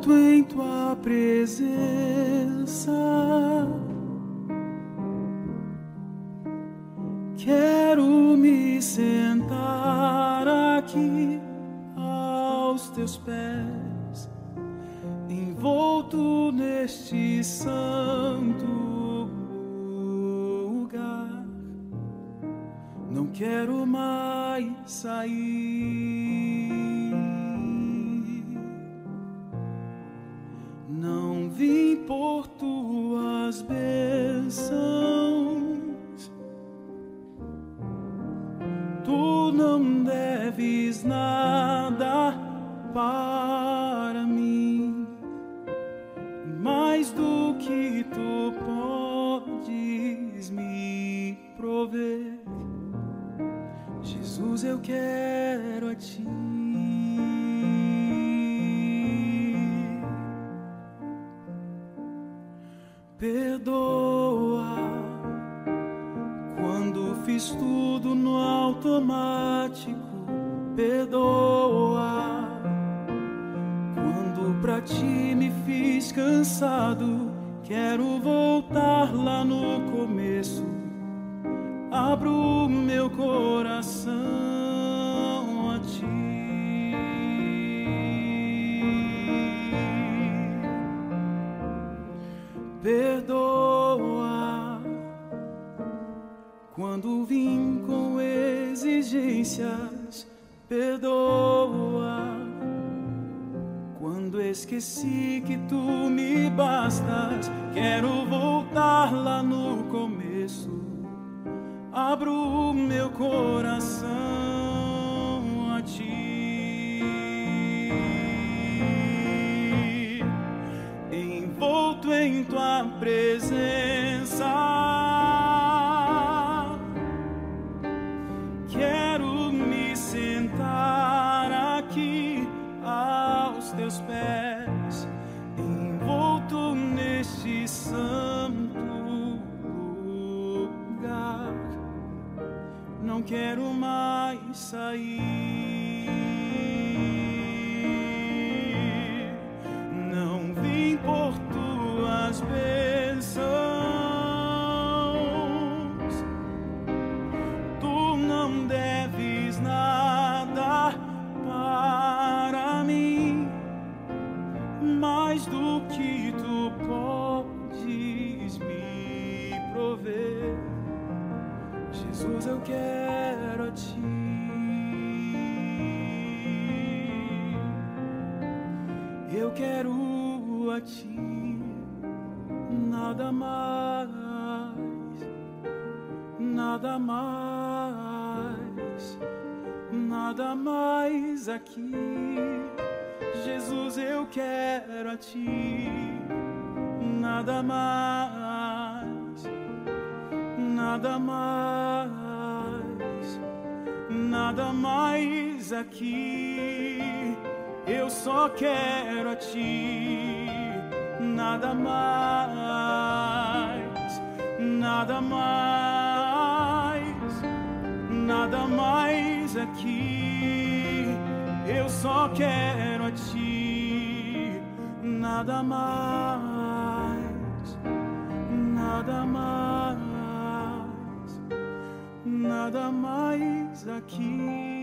envolto em tua presença. Quero me sentar aqui aos teus pés, envolto neste santo lugar. Não quero mais sair. Tuas bênçãos. Tu não deves nada para mim, mais do que tu podes me prover. Jesus, eu quero a ti. Perdoa quando fiz tudo no automático. Perdoa quando pra ti me fiz cansado. Quero voltar lá no começo. Abro meu coração a ti. Perdoa quando vim com exigências. Perdoa quando esqueci que tu me bastas. Quero voltar lá no começo. Abro meu coração presença. Quero me sentar aqui aos teus pés, envolto neste santo lugar. Não quero mais sair. Mais do que tu podes me prover. Jesus, eu quero a ti. Eu quero a ti, nada mais, nada mais, nada mais aqui. Jesus, eu quero a ti, nada mais, nada mais, nada mais aqui. Eu só quero a ti, nada mais, nada mais, nada mais aqui. Só quero a ti, nada mais, nada mais, nada mais aqui.